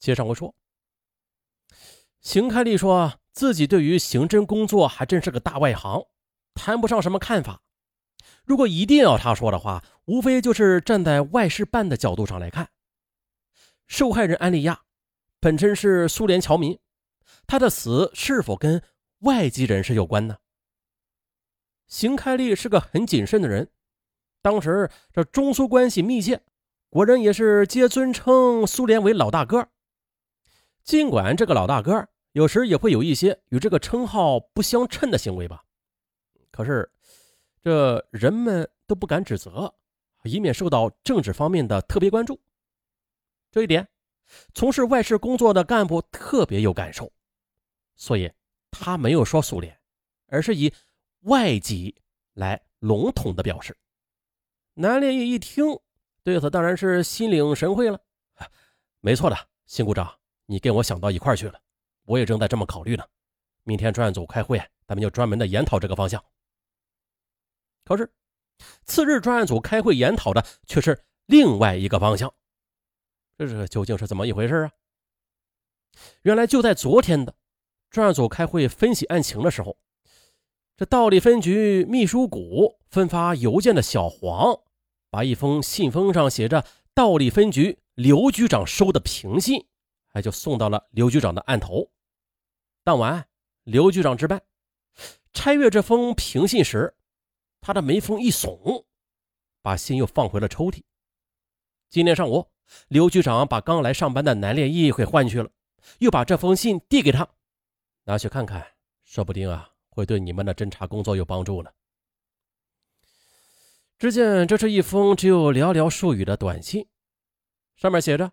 接上回说，邢开立说自己对于刑侦工作还真是个大外行，谈不上什么看法。如果一定要他说的话，无非就是站在外事办的角度上来看。受害人安丽亚本身是苏联侨民，她的死是否跟外籍人士有关呢？邢开立是个很谨慎的人，当时这中苏关系密切，国人也是皆尊称苏联为老大哥。尽管这个老大哥有时也会有一些与这个称号不相称的行为吧，可是这人们都不敢指责，以免受到政治方面的特别关注。这一点，从事外事工作的干部特别有感受，所以他没有说苏联，而是以外籍来笼统的表示。南烈义一听，对此当然是心领神会了。没错的，辛股长。你跟我想到一块去了，我也正在这么考虑呢。明天专案组开会，咱们就专门的研讨这个方向。可是，次日专案组开会研讨的却是另外一个方向，这是究竟是怎么一回事啊？原来就在昨天的专案组开会分析案情的时候，这道里分局秘书股分发邮件的小黄，把一封信封上写着道里分局刘局长收的平信。哎，就送到了刘局长的案头。当晚，刘局长值班，拆阅这封平信时，他的眉峰一耸，把信又放回了抽屉。今天上午，刘局长把刚来上班的南烈义给唤去了，又把这封信递给他，拿去看看，说不定啊，会对你们的侦查工作有帮助呢。只见这是一封只有寥寥数语的短信，上面写着：“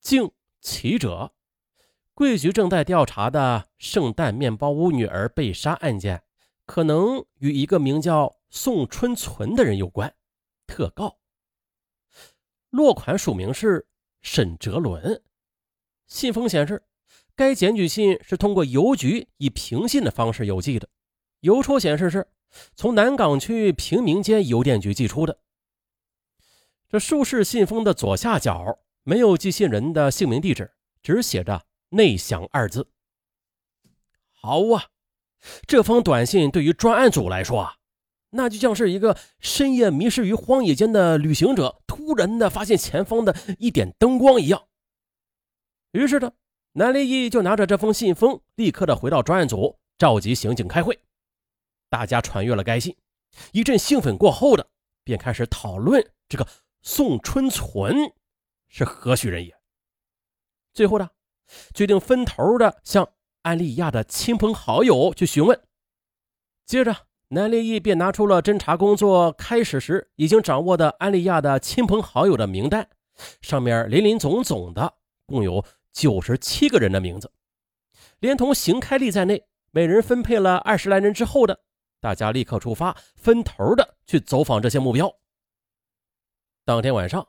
敬。”起者，贵局正在调查的圣诞面包屋女儿被杀案件，可能与一个名叫宋春存的人有关。特告。落款署名是沈哲伦。信封显示，该检举信是通过邮局以平信的方式邮寄的，邮戳显示是从南岗区平民街邮电局寄出的。这竖式信封的左下角。没有寄信人的姓名地址，只写着“内详”二字。好啊，这封短信对于专案组来说啊，那就像是一个深夜迷失于荒野间的旅行者突然的发现前方的一点灯光一样。于是呢，南立义就拿着这封信封，立刻的回到专案组，召集刑警开会。大家传阅了该信，一阵兴奋过后的，便开始讨论这个宋春存。是何许人也？最后呢，决定分头的向安利亚的亲朋好友去询问。接着，南立义便拿出了侦查工作开始时已经掌握的安利亚的亲朋好友的名单，上面林林总总的共有九十七个人的名字，连同邢开立在内，每人分配了二十来人之后的，大家立刻出发，分头的去走访这些目标。当天晚上。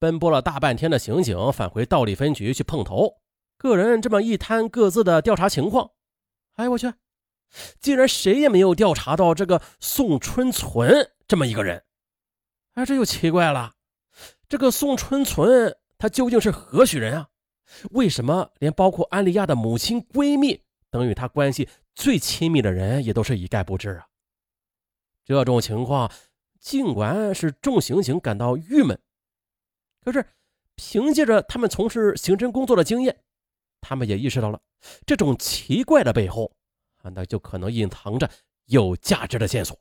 奔波了大半天的刑警返回道里分局去碰头，个人这么一摊各自的调查情况。哎，我去，竟然谁也没有调查到这个宋春存这么一个人。哎，这就奇怪了，这个宋春存他究竟是何许人啊？为什么连包括安利亚的母亲、闺蜜等与他关系最亲密的人也都是一概不知啊？这种情况，尽管是众刑警感到郁闷。可是，凭借着他们从事刑侦工作的经验，他们也意识到了这种奇怪的背后啊，那就可能隐藏着有价值的线索。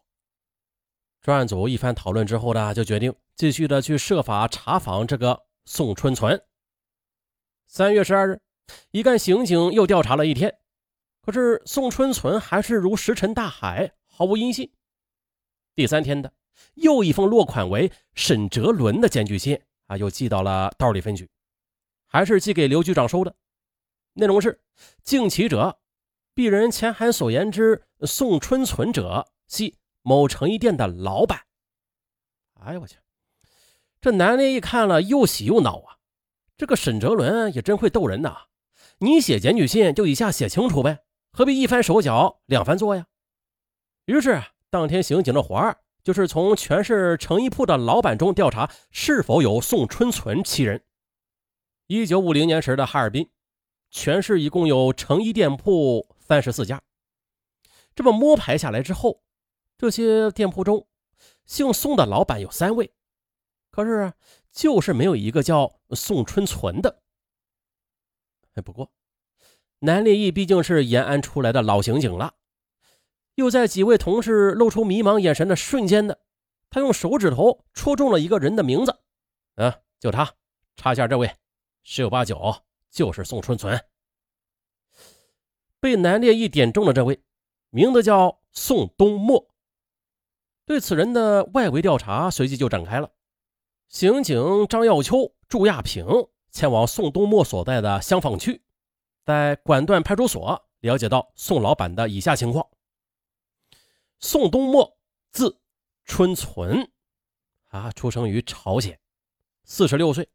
专案组一番讨论之后呢，就决定继续的去设法查访这个宋春存。三月十二日，一干刑警又调查了一天，可是宋春存还是如石沉大海，毫无音信。第三天的又一封落款为沈哲伦的检举信。啊，又寄到了道里分局，还是寄给刘局长收的。内容是：敬其者，鄙人前函所言之宋春存者，系某成衣店的老板。哎呀，我去！这南烈一看了，又喜又恼啊！这个沈哲伦也真会逗人呐！你写检举信就一下写清楚呗，何必一番手脚两番做呀？于是当天刑警的活儿。就是从全市成衣铺的老板中调查是否有宋春存其人。一九五零年时的哈尔滨全市一共有成衣店铺三十四家。这么摸排下来之后，这些店铺中，姓宋的老板有三位，可是就是没有一个叫宋春存的。哎，不过南烈义毕竟是延安出来的老刑警了，又在几位同事露出迷茫眼神的瞬间的，他用手指头戳中了一个人的名字，啊，就他，查一下这位，十有八九就是宋春存。被南烈一点中的这位。名字叫宋东漠。对此人的外围调查随即就展开了。刑警张耀秋、祝亚平前往宋东漠所在的香坊区，在管段派出所了解到宋老板的以下情况：宋东漠，字春存，啊，出生于朝鲜，四十六岁，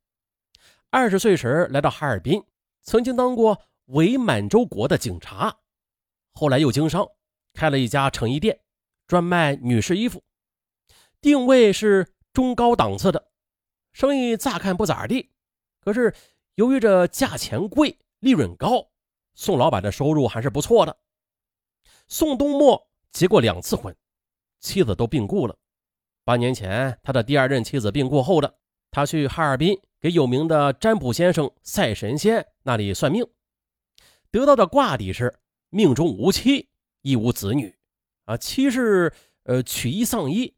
二十岁时来到哈尔滨，曾经当过伪满洲国的警察，后来又经商。开了一家成衣店，专卖女士衣服，定位是中高档次的，生意乍看不咋地，可是由于这价钱贵，利润高，宋老板的收入还是不错的。宋东漠结过两次婚，妻子都病故了。八年前，他的第二任妻子病故后的，他去哈尔滨给有名的占卜先生赛神仙那里算命，得到的卦底是命中无妻。亦无子女，啊，妻是呃娶一丧一，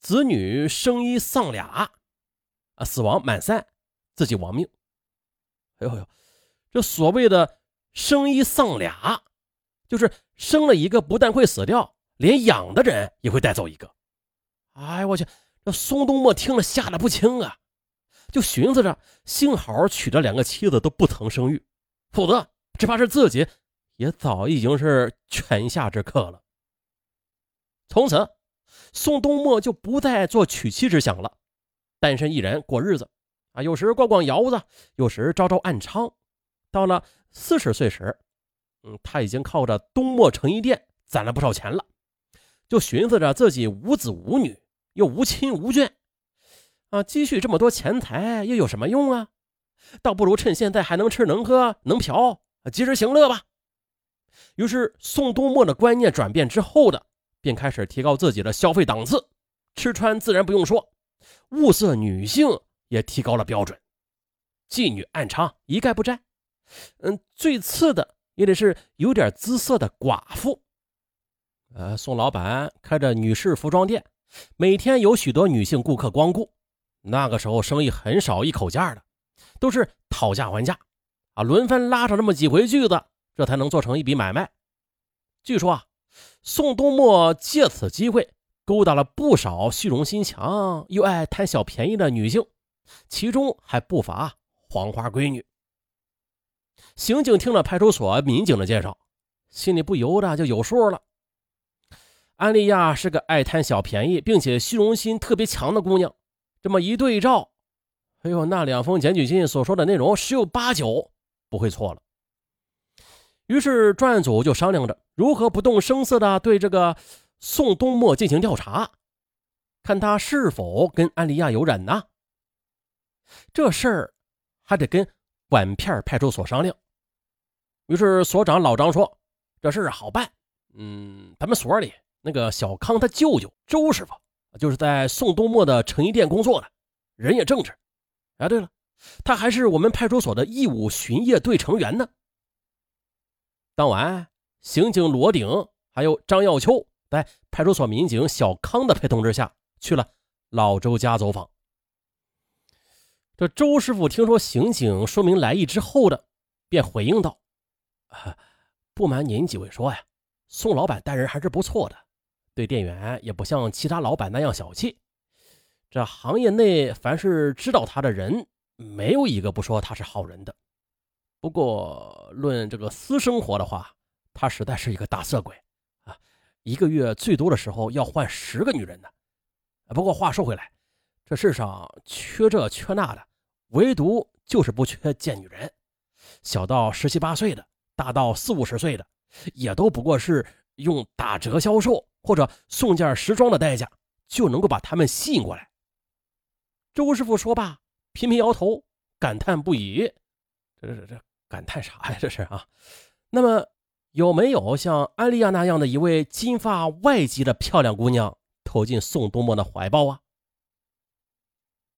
子女生一丧俩，啊，死亡满三，自己亡命。哎呦呦，这所谓的生一丧俩，就是生了一个不但会死掉，连养的人也会带走一个。哎我去，这宋东墨听了吓得不轻啊，就寻思着，幸好娶了两个妻子都不曾生育，否则只怕是自己。也早已经是泉下之客了。从此，宋东墨就不再做娶妻之想了，单身一人过日子，啊，有时逛逛窑子，有时招招暗娼。到了四十岁时，嗯，他已经靠着东墨成衣店攒了不少钱了，就寻思着自己无子无女，又无亲无眷，啊，积蓄这么多钱财又有什么用啊？倒不如趁现在还能吃能喝能嫖，及时行乐吧。于是，宋东漠的观念转变之后的，便开始提高自己的消费档次，吃穿自然不用说，物色女性也提高了标准，妓女暗娼一概不沾。嗯，最次的也得是有点姿色的寡妇。呃，宋老板开着女士服装店，每天有许多女性顾客光顾。那个时候生意很少一口价的，都是讨价还价，啊，轮番拉上那么几回锯子。这才能做成一笔买卖。据说啊，宋东漠借此机会勾搭了不少虚荣心强又爱贪小便宜的女性，其中还不乏黄花闺女。刑警听了派出所民警的介绍，心里不由得就有数了。安利亚是个爱贪小便宜并且虚荣心特别强的姑娘。这么一对照，哎呦，那两封检举信所说的内容十有八九不会错了。于是专案组就商量着如何不动声色的对这个宋东漠进行调查，看他是否跟安利亚有染呢？这事儿还得跟管片派出所商量。于是所长老张说：“这事儿好办，嗯，咱们所里那个小康他舅舅周师傅，就是在宋东漠的成衣店工作的，人也正直。哎，对了，他还是我们派出所的义务巡夜队成员呢。”当晚，刑警罗鼎还有张耀秋在派出所民警小康的陪同之下，去了老周家走访。这周师傅听说刑警说明来意之后的，便回应道：“不瞒您几位说呀，宋老板待人还是不错的，对店员也不像其他老板那样小气。这行业内凡是知道他的人，没有一个不说他是好人的。”不过，论这个私生活的话，他实在是一个大色鬼啊！一个月最多的时候要换十个女人呢。不过话说回来，这世上缺这缺那的，唯独就是不缺贱女人。小到十七八岁的，大到四五十岁的，也都不过是用打折销售或者送件时装的代价，就能够把他们吸引过来。周师傅说罢，频频摇头，感叹不已：“这这这！”感叹啥呀？这是啊。那么有没有像安利亚那样的一位金发外籍的漂亮姑娘投进宋东漠的怀抱啊？